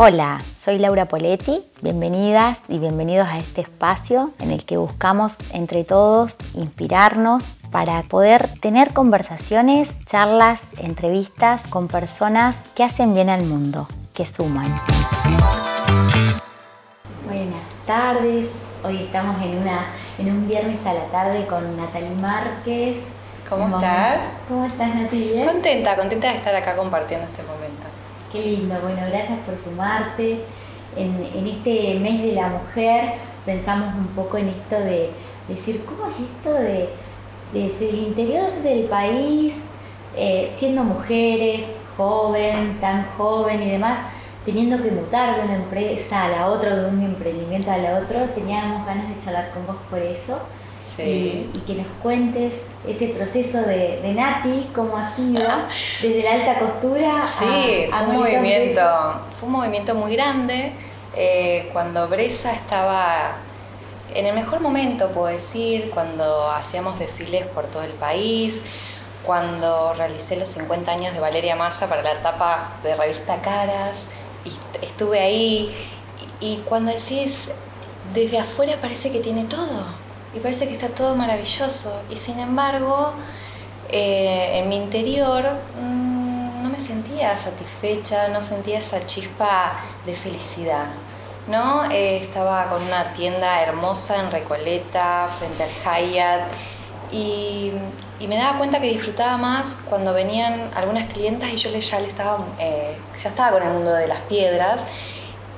Hola, soy Laura Poletti. Bienvenidas y bienvenidos a este espacio en el que buscamos entre todos inspirarnos para poder tener conversaciones, charlas, entrevistas con personas que hacen bien al mundo, que suman. Buenas tardes, hoy estamos en, una, en un viernes a la tarde con Natalie Márquez. ¿Cómo estás? ¿Cómo estás, Natalie? Contenta, contenta de estar acá compartiendo este momento. Qué lindo, bueno, gracias por sumarte. En, este mes de la mujer pensamos un poco en esto de decir, ¿cómo es esto de desde el interior del país, eh, siendo mujeres, joven, tan joven y demás, teniendo que mutar de una empresa a la otra, de un emprendimiento a la otra, teníamos ganas de charlar con vos por eso y, que nos cuentes ese proceso de, Nati, cómo ha sido desde la alta costura sí, a, fue un movimiento, fue un movimiento muy grande. Eh, cuando Bresa estaba en el mejor momento, puedo decir, cuando hacíamos desfiles por todo el país, cuando realicé los 50 años de Valeria Massa para la etapa de revista Caras, y estuve ahí, y cuando decís, desde afuera parece que tiene todo y parece que está todo maravilloso. Y sin embargo, eh, en mi interior mm, no me sentía satisfecha, no sentía esa chispa de felicidad. ¿no? Eh, estaba con una tienda hermosa en Recoleta, frente al Hyatt, y, me daba cuenta que disfrutaba más cuando venían algunas clientas y yo ya, le estaba, eh, ya estaba con el mundo de las piedras,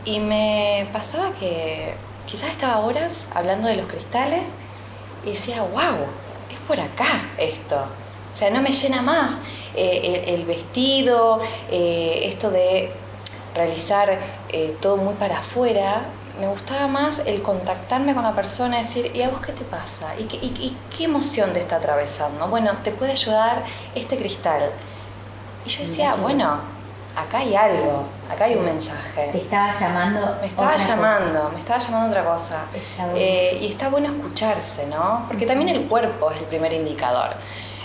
y me pasaba que quizás estaba horas hablando de los cristales y decía, wow, es por acá esto. O sea, no me llena más eh, el, vestido, eh, esto de realizar eh, todo muy para afuera. Me gustaba más el contactarme con la persona, decir, ¿y a vos qué te pasa? ¿Y qué, y qué emoción te está atravesando? Bueno, te puede ayudar este cristal. Y yo decía, bueno, acá hay algo, acá hay un mensaje. Te estaba llamando. Me estaba llamando, me estaba llamando otra cosa. Eh, y está bueno escucharse, ¿no? Porque también el cuerpo es el primer indicador.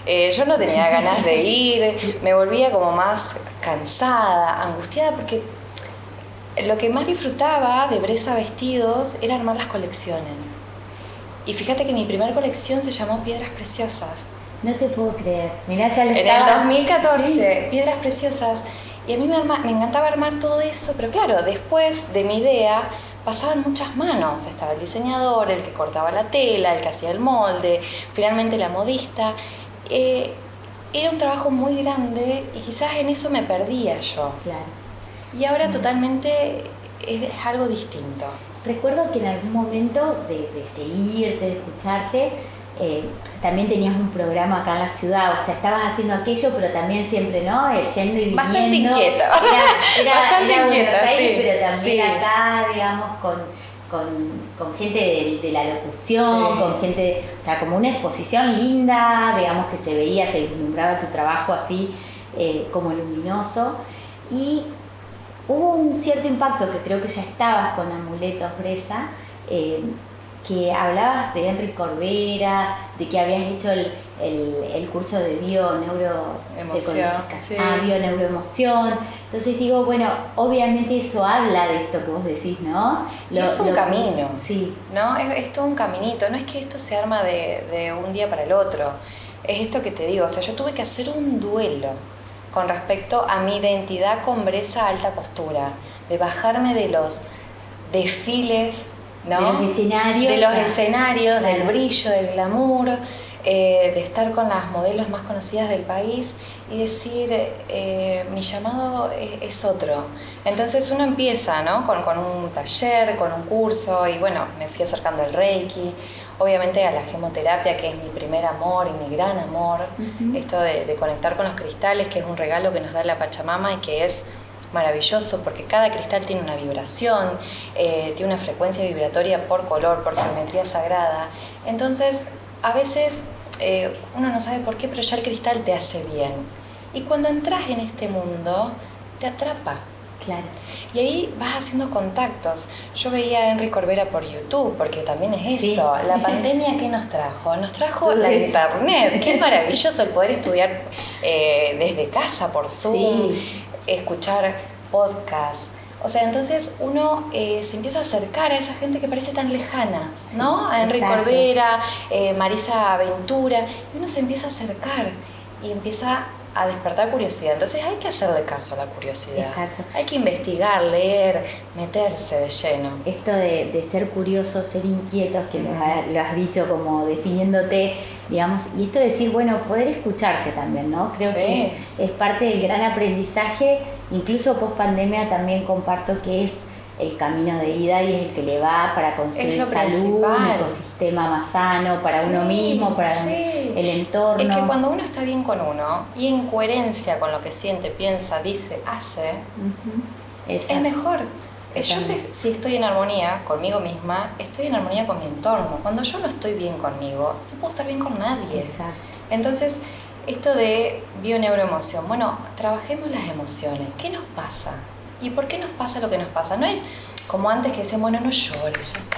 Eh, yo no tenía ganas de ir, me volvía como más cansada, angustiada, porque lo que más disfrutaba de Bresa Vestidos era armar las colecciones. Y fíjate que mi primera colección se llamó Piedras Preciosas. No te puedo creer. Mirá, ya lo En el 2014, Piedras Preciosas. Y a mí me, me encantaba armar todo eso, pero claro, después de mi idea pasaban muchas manos. Estaba el diseñador, el que cortaba la tela, el que hacía el molde, finalmente la modista. Eh, era un trabajo muy grande y quizás en eso me perdía yo. Claro. Y ahora totalmente es, algo distinto. Recuerdo que en algún momento de, de seguirte, de escucharte, eh, también tenías un programa acá en la ciudad, o sea, estabas haciendo aquello, pero también siempre, ¿no? Eh, yendo y viniendo. Bastante inquieta. Era, Bastante inquieta, sí, pero también acá, digamos, con, con, gente de, la locución, con gente, o sea, como una exposición linda, digamos, que se veía, se vislumbraba tu trabajo así eh, como luminoso. Y hubo un cierto impacto que creo que ya estabas con Amuletos Bresa que hablabas de Henry Corbera, de que habías hecho el, curso de bio neuro ah, neuroemoción. Entonces digo, bueno, obviamente eso habla de esto que vos decís, ¿no? es un camino. sí. ¿No? Es, todo un caminito. No es que esto se arma de, de un día para el otro. Es esto que te digo. O sea, yo tuve que hacer un duelo con respecto a mi identidad con bresa alta costura. De bajarme de los desfiles de los escenarios. De los escenarios, del brillo, del glamour, eh, de estar con las modelos más conocidas del país y decir, eh, mi llamado es, otro. Entonces uno empieza ¿no? con, un taller, con un curso y bueno, me fui acercando al Reiki, obviamente a la gemoterapia, que es mi primer amor y mi gran amor, esto de, de conectar con los cristales, que es un regalo que nos da la Pachamama y que es maravilloso porque cada cristal tiene una vibración, eh, tiene una frecuencia vibratoria por color, por geometría sagrada. Entonces, a veces eh, uno no sabe por qué, pero ya el cristal te hace bien. Y cuando entras en este mundo, te atrapa. Claro. Y ahí vas haciendo contactos. Yo veía a Henry Corbera por YouTube, porque también es eso. La pandemia, ¿qué nos trajo? Nos trajo la internet, que es maravilloso el poder estudiar eh, desde casa por Zoom, escuchar podcast. O sea, entonces uno eh, se empieza a acercar a esa gente que parece tan lejana, ¿no? A Enrique Corbera, eh, Marisa Aventura, y uno se empieza a acercar y empieza a despertar curiosidad. Entonces hay que hacerle caso a la curiosidad. Exacto. Hay que investigar, leer, meterse de lleno. Esto de, ser curioso, ser inquietos, que lo, has dicho como definiéndote, digamos, y esto de decir, bueno, poder escucharse también, ¿no? Creo que es, parte del gran aprendizaje, incluso post pandemia también comparto que es el camino de ida y es el que le va para construir salud, un ecosistema más sano para uno mismo, para el entorno. Es que cuando uno está bien con uno y en coherencia con lo que siente, piensa, dice, hace, es mejor. Yo sé, si estoy en armonía conmigo misma, estoy en armonía con mi entorno. Cuando yo no estoy bien conmigo, no puedo estar bien con nadie. Exacto. Entonces, esto de bio-neuroemoción, bueno, trabajemos las emociones. ¿Qué nos pasa? ¿Y por qué nos pasa lo que nos pasa? No es como antes que decían, bueno, no llores, ya está,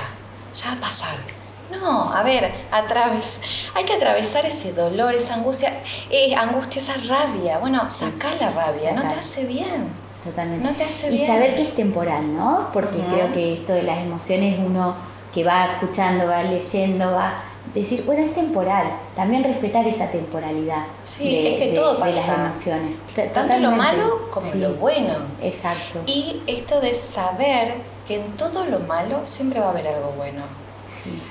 ya va a pasar. No, a ver, atraves, hay que atravesar ese dolor, esa angustia, eh, angustia, esa rabia. Bueno, saca la rabia, no te hace bien. Totalmente. No te hace bien. Y saber que es temporal, ¿no? Porque creo que esto de las emociones uno que va escuchando, va leyendo, va decir, bueno, es temporal, también respetar esa temporalidad sí, es que todo pasa. las emociones. Tanto lo malo como lo bueno. Exacto. Y esto de saber que en todo lo malo siempre va a haber algo bueno. Sí.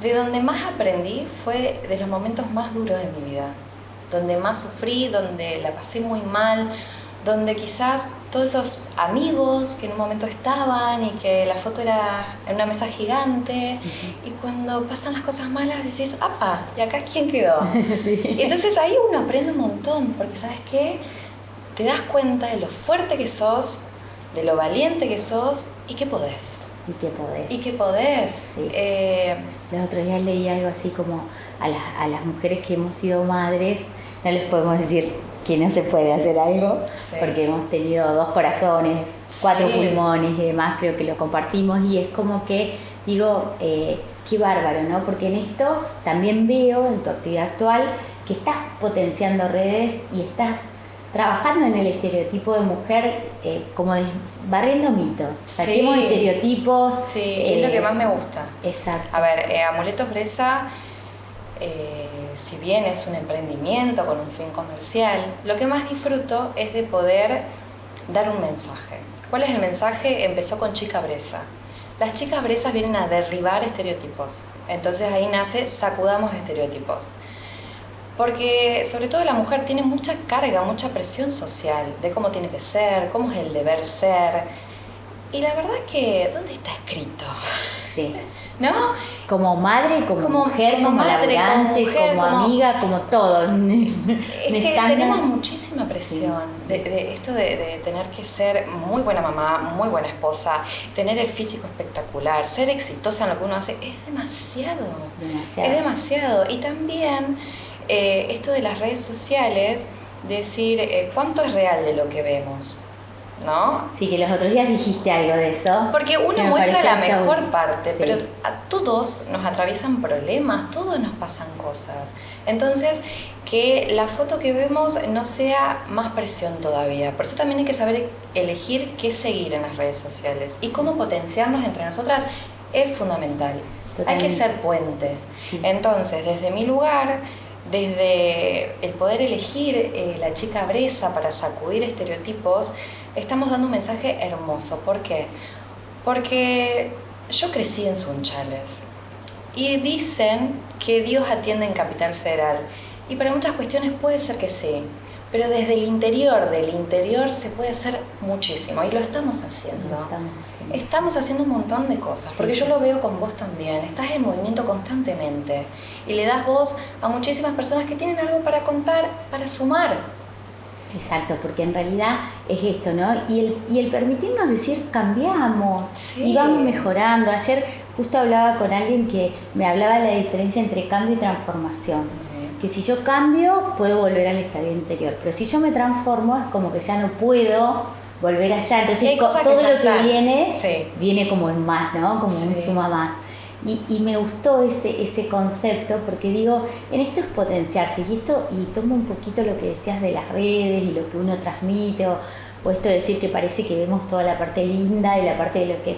De donde más aprendí fue de los momentos más duros de mi vida, donde más sufrí, donde la pasé muy mal, donde quizás todos esos amigos que en un momento estaban y que la foto era en una mesa gigante y cuando pasan las cosas malas decís, ¡apa! ¿Y acá quién quedó? entonces ahí uno aprende un montón porque sabes qué, te das cuenta de lo fuerte que sos, de lo valiente que sos y que podés. Y que podés. Y que podés. Eh, Los otros días leí algo así como a, a las mujeres que hemos sido madres, no les podemos decir que no se puede hacer algo, porque hemos tenido dos corazones, cuatro pulmones y demás, creo que lo compartimos y es como que digo, eh, qué bárbaro, ¿no? Porque en esto también veo en tu actividad actual que estás potenciando redes y estás trabajando en el estereotipo de mujer eh, como barriendo mitos, saquemos estereotipos. Sí, es lo que más me gusta. Exacto. A ver, eh, Amuletos Bresa eh, si bien es un emprendimiento con un fin comercial, lo que más disfruto es de poder dar un mensaje. ¿Cuál es el mensaje? Empezó con Chica Bresa. Las chicas bresas vienen a derribar estereotipos. Entonces ahí nace Sacudamos Estereotipos. Porque sobre todo la mujer tiene mucha carga, mucha presión social de cómo tiene que ser, cómo es el deber ser. Y la verdad que, ¿dónde está escrito? Sí. ¿no? Como madre, como, mujer, como, madre, como, amiga, como todo. Es que tenemos muchísima presión de, esto de, tener que ser muy buena mamá, muy buena esposa, tener el físico espectacular, ser exitosa en lo que uno hace, es demasiado. Es demasiado. Y también eh, esto de las redes sociales, decir eh, cuánto es real de lo que vemos. ¿no? Sí, que los otros días dijiste algo de eso. Porque uno muestra la mejor parte, pero a todos nos atraviesan problemas, todos nos pasan cosas. Entonces, que la foto que vemos no sea más presión todavía. Por eso también hay que saber elegir qué seguir en las redes sociales y cómo potenciarnos entre nosotras es fundamental. Hay que ser puente. Entonces, desde mi lugar, desde el poder elegir eh, la chica bresa para sacudir estereotipos, estamos dando un mensaje hermoso. ¿Por qué? Porque yo crecí en Sunchales y dicen que Dios atiende en Capital Federal. Y para muchas cuestiones puede ser que sí, pero desde el interior, del interior se puede hacer muchísimo y lo estamos haciendo. estamos, haciendo. un montón de cosas, porque yo lo veo con vos también. Estás en movimiento constantemente y le das voz a muchísimas personas que tienen algo para contar, para sumar. Exacto, porque en realidad es esto, ¿no? Y el, y el permitirnos decir cambiamos y vamos mejorando. Ayer justo hablaba con alguien que me hablaba de la diferencia entre cambio y transformación. Que si yo cambio, puedo volver al estadio anterior, pero si yo me transformo, es como que ya no puedo volver allá. Entonces, todo lo que viene, viene como en más, ¿no? Como un suma más. Y, me gustó ese, ese concepto porque digo, en esto es potenciarse y esto, y tomo un poquito lo que decías de las redes y lo que uno transmite o o esto de decir que parece que vemos toda la parte linda y la parte de lo que...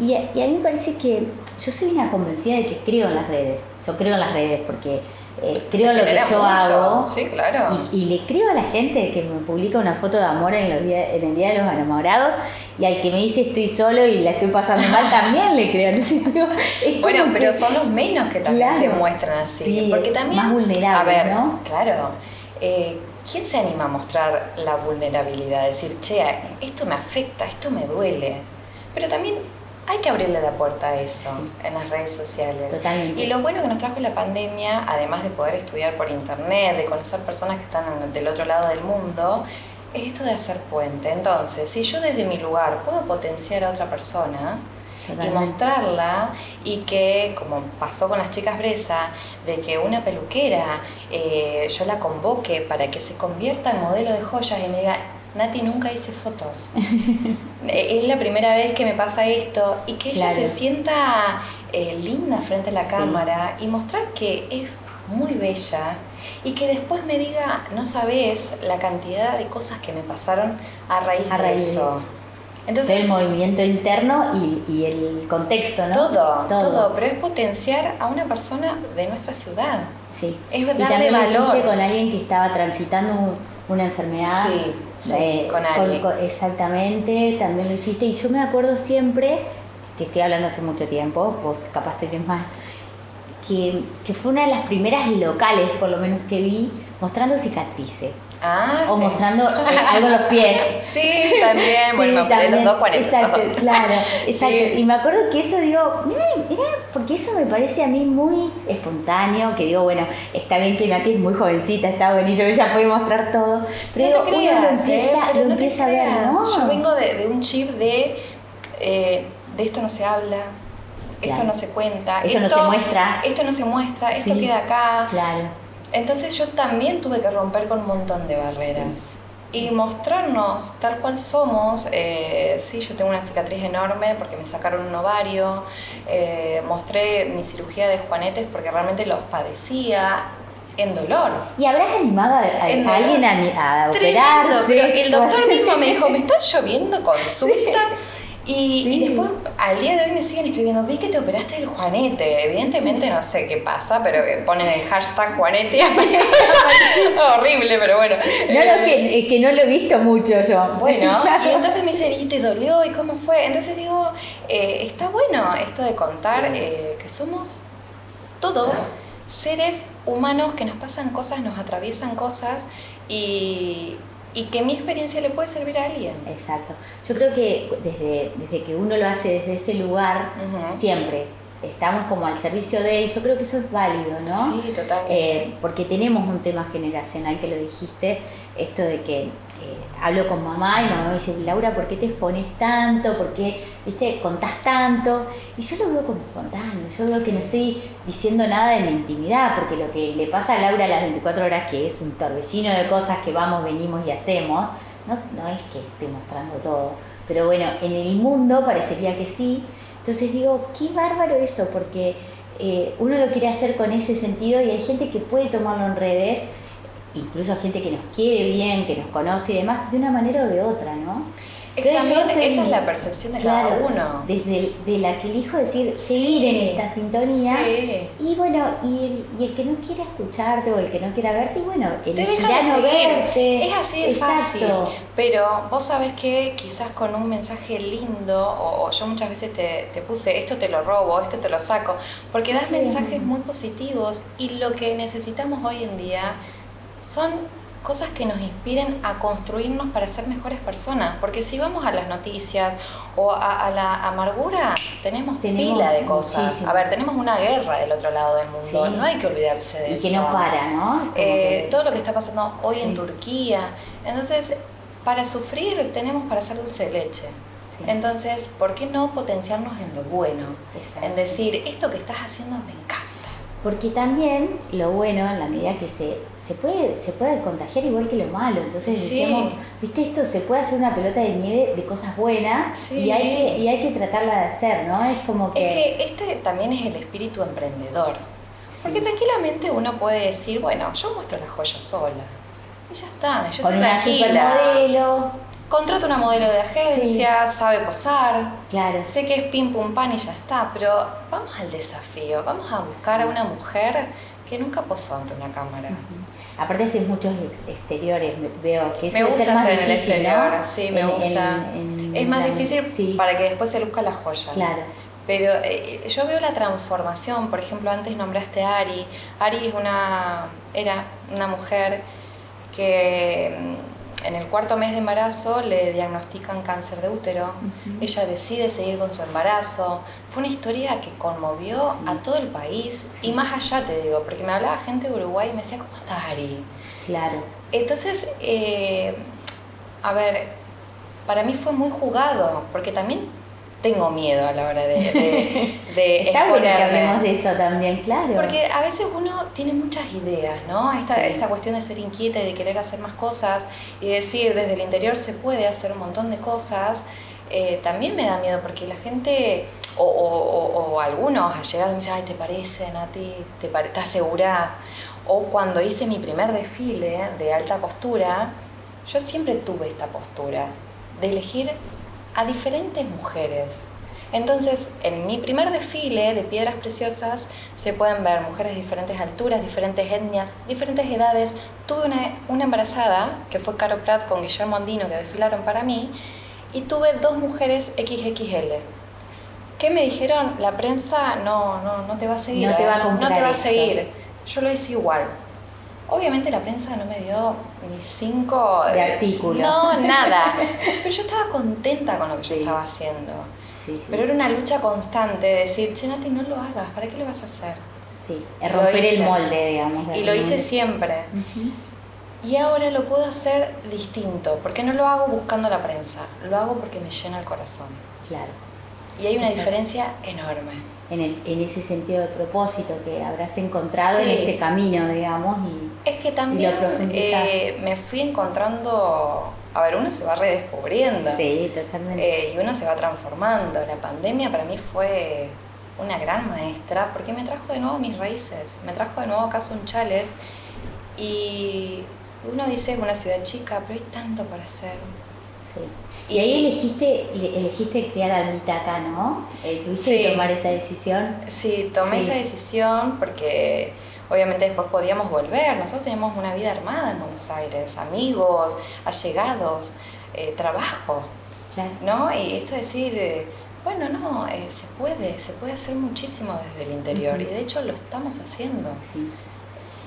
Y a, y a mí me parece que yo soy una convencida de que creo en las redes, yo creo en las redes porque eh, creo lo que yo hago. Sí, claro. Y, le creo a la gente que me publica una foto de amor en, los en el Día de los Enamorados y al que me dice estoy solo y la estoy pasando mal también le creo. bueno, pero son los menos que también se muestran así. porque también. Más vulnerables. A ver, ¿no? Claro. Eh, ¿Quién se anima a mostrar la vulnerabilidad? Decir, che, esto me afecta, esto me duele. Pero también hay que abrirle la puerta a eso en las redes sociales. Totalmente. Y lo bueno que nos trajo la pandemia, además de poder estudiar por internet, de conocer personas que están del otro lado del mundo, es esto de hacer puente. Entonces, si yo desde mi lugar puedo potenciar a otra persona, y mostrarla y que, como pasó con las chicas Bresa, de que una peluquera eh, yo la convoque para que se convierta en modelo de joyas y me diga, Nati, nunca hice fotos. es la primera vez que me pasa esto y que ella se sienta eh, linda frente a la cámara y mostrar que es muy bella y que después me diga, no sabes la cantidad de cosas que me pasaron a raíz, de eso. Entonces, el movimiento interno y, el contexto, ¿no? Todo, todo, pero es potenciar a una persona de nuestra ciudad. Sí. Es darle y también valor. con alguien que estaba transitando un, una enfermedad. Sí, eh, con alguien. exactamente, también lo hiciste. Y yo me acuerdo siempre, te estoy hablando hace mucho tiempo, vos capaz tenés más, que, que fue una de las primeras locales, por lo menos que vi, mostrando cicatrices. Ah, o mostrando eh, algo los pies. Sí, también. bueno, también. los dos Juanes. Exacto, claro. Exacto. Y me acuerdo que eso digo, mira, mira, porque eso me parece a mí muy espontáneo, que digo, bueno, está bien que Nati es muy jovencita, está buenísimo, ella puede mostrar todo. Pero no uno lo empieza, lo empieza a ver, ¿no? Yo vengo de, de un chip de, eh, de esto no se habla, esto no se cuenta, esto, no se muestra, esto no se muestra, esto queda acá. Claro entonces yo también tuve que romper con un montón de barreras. Y mostrarnos tal cual somos, eh, sí, yo tengo una cicatriz enorme porque me sacaron un ovario, eh, mostré mi cirugía de juanetes porque realmente los padecía, en dolor. ¿Y habrás animado a, alguien a, operarse? el doctor mismo me dijo, me están lloviendo consultas y, después, al día de hoy me siguen escribiendo, vi que te operaste el Juanete. Evidentemente no sé qué pasa, pero ponen el hashtag Juanete. Horrible, pero bueno. No, no, que, que no lo he visto mucho yo. Bueno, y entonces me dicen, ¿y te dolió? ¿Y cómo fue? Entonces digo, eh, está bueno esto de contar eh, que somos todos seres humanos que nos pasan cosas, nos atraviesan cosas y y que mi experiencia le puede servir a alguien. Exacto. Yo creo que desde, desde que uno lo hace desde ese lugar, siempre estamos como al servicio de él, yo creo que eso es válido, ¿no? Sí, totalmente. Eh, porque tenemos un tema generacional que lo dijiste, esto de que eh, hablo con mamá y mamá me dice, Laura, ¿por qué te expones tanto? ¿Por qué, viste, contás tanto? Y yo lo veo como espontáneo, yo veo que no estoy diciendo nada de mi intimidad, porque lo que le pasa a Laura a las 24 horas, que es un torbellino de cosas que vamos, venimos y hacemos, no, no es que estoy mostrando todo. Pero bueno, en el mundo parecería que sí. Entonces digo, qué bárbaro eso, porque eh, uno lo quiere hacer con ese sentido y hay gente que puede tomarlo en redes incluso gente que nos quiere bien, que nos conoce y demás, de una manera o de otra, ¿no? Esa es la percepción de cada uno. Desde de la que elijo decir, seguir en esta sintonía. Y bueno, y el, que no quiera escucharte o el que no quiera verte, y bueno, elegirá no verte. Es así de fácil. Pero vos sabés que quizás con un mensaje lindo, o, yo muchas veces te, te, puse, esto te lo robo, esto te lo saco, porque das mensajes muy positivos y lo que necesitamos hoy en día son cosas que nos inspiren a construirnos para ser mejores personas. Porque si vamos a las noticias o a, la amargura, tenemos, pila de cosas. A ver, tenemos una guerra del otro lado del mundo, no hay que olvidarse de eso. Y que no para, ¿no? Eh, todo lo que está pasando hoy en Turquía. Entonces, para sufrir tenemos para hacer dulce de leche. Entonces, ¿por qué no potenciarnos en lo bueno? En decir, esto que estás haciendo me encanta. Porque también lo bueno, en la medida que se se puede, se puede contagiar igual que lo malo. Entonces decíamos, viste, esto se puede hacer una pelota de nieve de cosas buenas y, hay que, y hay que tratarla de hacer, ¿no? Es como que... Es que este también es el espíritu emprendedor. Porque tranquilamente uno puede decir, bueno, yo muestro la joya sola. Y ya está, yo Con estoy una supermodelo. Contrato una modelo de agencia, sabe posar, claro. sé que es pim pum pan y ya está, pero vamos al desafío, vamos a buscar a una mujer que nunca posó ante una cámara. Aparte haces muchos exteriores, veo que eso me gusta ser más hacer difícil, el exterior, ¿no? sí, me En- gusta. en- en es más difícil sí, para que después se luzca la joya. Claro. Pero eh, yo veo la transformación, por ejemplo, antes nombraste a Ari. Ari es una, era una mujer que en el cuarto mes de embarazo le diagnostican cáncer de útero. Ella decide seguir con su embarazo. Fue una historia que conmovió Sí. a todo el país y más allá te digo, porque me hablaba gente de Uruguay y me decía, ¿cómo estás Ari? Claro. Entonces, eh, a ver, para mí fue muy jugado, porque también tengo miedo a la hora de, de, de Está bueno que hablemos de eso también, claro. Porque a veces uno tiene muchas ideas, ¿no? Esta, Sí. esta cuestión de ser inquieta y de querer hacer más cosas y decir desde el interior se puede hacer un montón de cosas, eh, también me da miedo porque la gente o, o- o- o algunos allegados me dicen, ay, ¿te parece, Nati? ¿Te pare- ¿Estás segura? O cuando hice mi primer desfile de alta costura, yo siempre tuve esta postura de elegir a diferentes mujeres. Entonces, en mi primer desfile de piedras preciosas se pueden ver mujeres de diferentes alturas, diferentes etnias, diferentes edades. Tuve una, una embarazada, que fue Caro Prat con Guillermo Andino, que desfilaron para mí, y tuve dos mujeres XXL. ¿Qué me dijeron? La prensa no, no, no te va a seguir. No te va a ¿eh? No te va a seguir. Yo lo hice igual. Obviamente la prensa no me dio ni cinco... De eh, artículo. No, nada. Pero yo estaba contenta con lo que yo Sí. estaba haciendo. Sí, sí. Pero era una lucha constante de decir, che, Nati, no lo hagas, ¿para qué lo vas a hacer? Sí, es romper el molde, digamos. Y lo hice siempre. Y ahora lo puedo hacer distinto, porque no lo hago buscando la prensa, lo hago porque me llena el corazón. Claro. Y hay una Exacto. diferencia enorme. En, el- en ese sentido de propósito que habrás encontrado en este camino, digamos. Y, Es que también eh, me fui encontrando, a ver, uno se va redescubriendo. sí, totalmente. Eh, y uno se va transformando. La pandemia para mí fue una gran maestra porque me trajo de nuevo mis raíces, me trajo de nuevo acá a Sunchales y uno dice es una ciudad chica, pero hay tanto para hacer. sí. Y ahí elegiste, le- elegiste criar almita acá, ¿no? Eh, ¿Tuviste Sí. que tomar esa decisión? Sí, tomé Sí. esa decisión porque obviamente después podíamos volver. Nosotros teníamos una vida armada en Buenos Aires, amigos, allegados, eh, trabajo. Claro. ¿no? Y esto de decir, eh, bueno, no, eh, se puede, se puede hacer muchísimo desde el interior y de hecho lo estamos haciendo. Sí.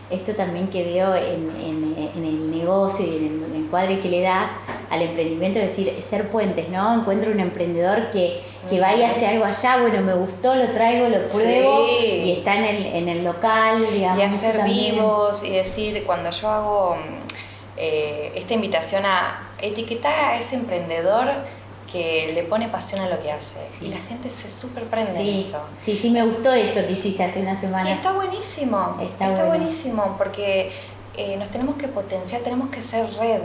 Esto también que veo en, en- en el negocio y en el, en el encuadre que le das al emprendimiento, es decir, ser puentes, ¿no? Encuentro un emprendedor que, que vaya a hacer algo allá, bueno, me gustó, lo traigo, lo pruebo Sí. y está en el, en el local, digamos. y hacer también. vivos y decir, cuando yo hago eh, esta invitación a etiquetar a ese emprendedor que le pone pasión a lo que hace Sí. y la gente se super prende en Sí, eso. sí, sí, me gustó eso que hiciste hace una Y semana. está buenísimo, Está está, bueno. buenísimo porque eh, nos tenemos que potenciar, tenemos que ser red.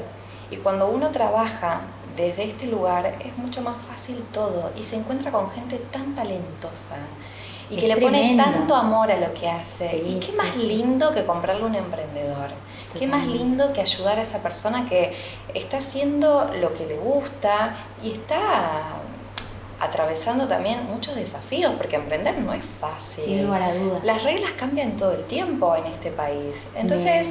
Y cuando uno trabaja desde este lugar es mucho más fácil todo y se encuentra con gente tan talentosa y Es que le pone tanto amor a lo que hace. Sí, y qué más lindo que comprarle a un emprendedor. Qué más lindo que ayudar a esa persona que está haciendo lo que le gusta y está atravesando también muchos desafíos, porque emprender no es fácil. Sin lugar a dudas. Las reglas cambian todo el tiempo en este país. Entonces,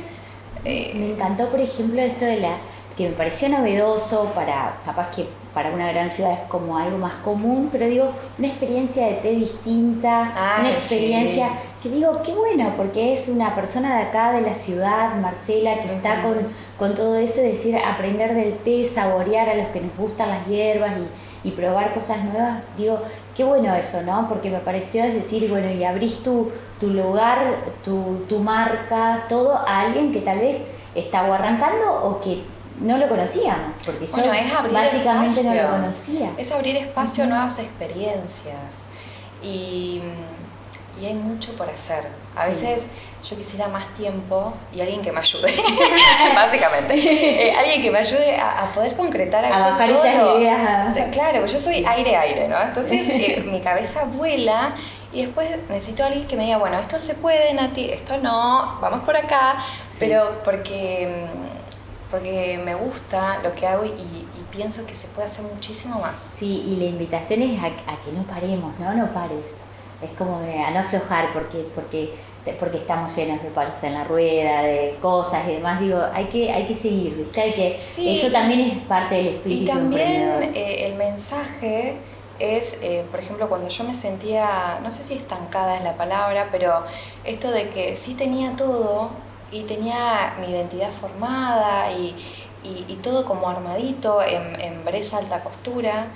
Me eh, encantó, por ejemplo, esto de la que me pareció novedoso para, capaz que para una gran ciudad es como algo más común, pero digo, una experiencia de té distinta, Ah, una sí. experiencia que digo, qué bueno, porque es una persona de acá, de la ciudad, Marcela, que está con, con todo eso, es decir, aprender del té, saborear a los que nos gustan las hierbas y, y probar cosas nuevas, digo, qué bueno eso, ¿no? Porque me pareció, es decir, bueno, y abrís tu, tu lugar, tu, tu marca, todo a alguien que tal vez está o arrancando o que no lo conocíamos, porque yo Bueno, es abrir básicamente no lo conocía. es abrir espacio a nuevas experiencias. Y, y hay mucho por hacer. A Sí. veces yo quisiera más tiempo y alguien que me ayude, básicamente. Eh, alguien que me ayude a, a poder concretar A veces bajar todo. esas ideas. Claro, yo soy aire-aire, ¿no? Entonces eh, mi cabeza vuela y después necesito a alguien que me diga, bueno, esto se puede, Nati, esto no, vamos por acá, Sí. pero porque, mm, porque me gusta lo que hago y, y pienso que se puede hacer muchísimo más. Sí, y la invitación es a, que no paremos, ¿no? No pares. Es como a no aflojar porque, porque, porque estamos llenos de palos en la rueda, de cosas y demás. Digo, hay que, hay que seguir, ¿viste? Hay que, eso también es parte del espíritu. Y también eh, el mensaje es, eh, por ejemplo, cuando yo me sentía, no sé si estancada es la palabra, pero esto de que sí tenía todo y tenía mi identidad formada y, y, todo como armadito en, en bresa alta costura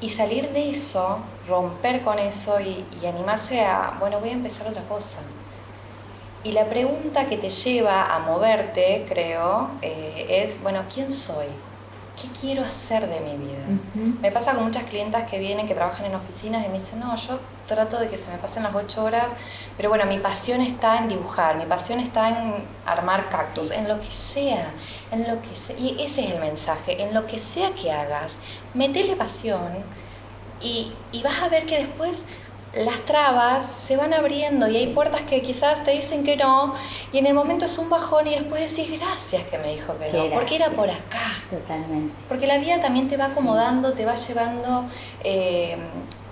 y salir de eso, romper con eso y, y, animarse a, bueno, voy a empezar otra cosa. Y la pregunta que te lleva a moverte, creo, eh, es, bueno, ¿quién soy? ¿qué quiero hacer de mi vida? Me pasa con muchas clientas que vienen, que trabajan en oficinas y me dicen, no, yo trato de que se me pasen las ocho horas, pero bueno, mi pasión está en dibujar, mi pasión está en armar cactus, en lo que sea, en lo que sea. Y ese es el mensaje, en lo que sea que hagas, metele pasión y, y vas a ver que después las trabas se van abriendo y hay puertas que quizás te dicen que no y en el momento es un bajón y después decís gracias que me dijo que no, porque era por acá. Totalmente. Porque la vida también te va acomodando, te va llevando eh,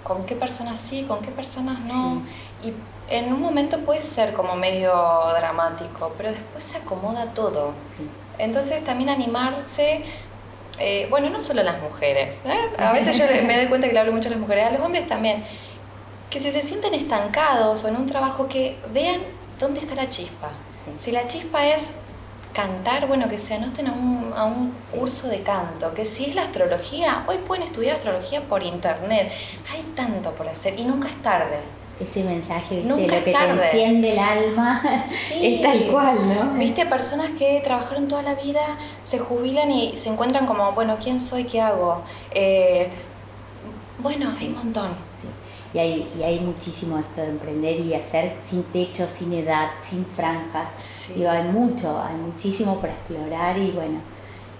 con qué personas sí, con qué personas no. Y en un momento puede ser como medio dramático, pero después se acomoda todo. Entonces también animarse eh, bueno, no solo las mujeres, ¿eh? a veces yo me doy cuenta que le hablo mucho a las mujeres, a los hombres también que si se sienten estancados o en un trabajo que vean dónde está la chispa. Si la chispa es cantar, bueno, que se anoten a un, a un curso de canto, que si es la astrología, hoy pueden estudiar astrología por internet, hay tanto por hacer y nunca es tarde. Ese mensaje, ¿viste? Nunca lo que te enciende el alma es tal cual, ¿no? Viste, personas que trabajaron toda la vida, se jubilan y se encuentran como, bueno, ¿quién soy? ¿Qué hago? Eh, bueno, hay un montón y hay, y hay muchísimo esto de emprender y hacer sin techo, sin edad, sin franja. hay mucho, hay muchísimo por explorar y bueno,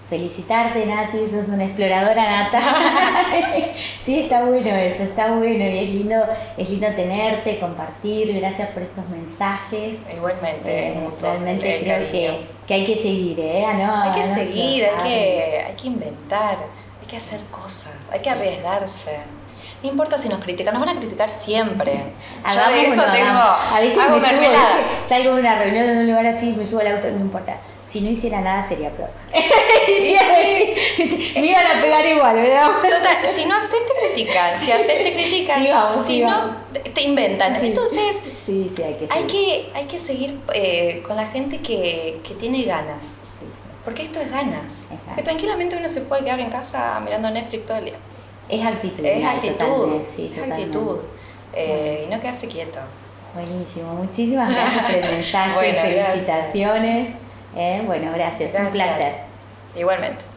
felicitarte Nati, sos una exploradora nata. sí, está bueno eso, está bueno y es lindo, es lindo tenerte, compartir, gracias por estos mensajes. Igualmente, eh, realmente creo que, que, hay que seguir, ¿eh? hay que seguir, hay que, hay que inventar, hay que hacer cosas, hay que arriesgarse. No importa si nos critican, nos van a criticar siempre. Yo de eso tengo. A veces hago me subo, salgo de una reunión de un lugar así, me subo al auto, no importa. Si no hiciera nada sería peor. me iban a pegar igual, ¿verdad? Total, si no haces te critican, si haces te critican, sí, vamos, si no te inventan. Entonces, sí, sí, hay, que hay, que, hay que seguir eh, con la gente que, que tiene ganas. Porque esto es ganas. Que tranquilamente uno se puede quedar en casa mirando Netflix todo el día. Es actitud. Es actitud. Sí, es actitud. Eh, y no quedarse quieto. Buenísimo. Muchísimas gracias por el mensaje. Felicitaciones. Eh, bueno, gracias. Un placer. Igualmente.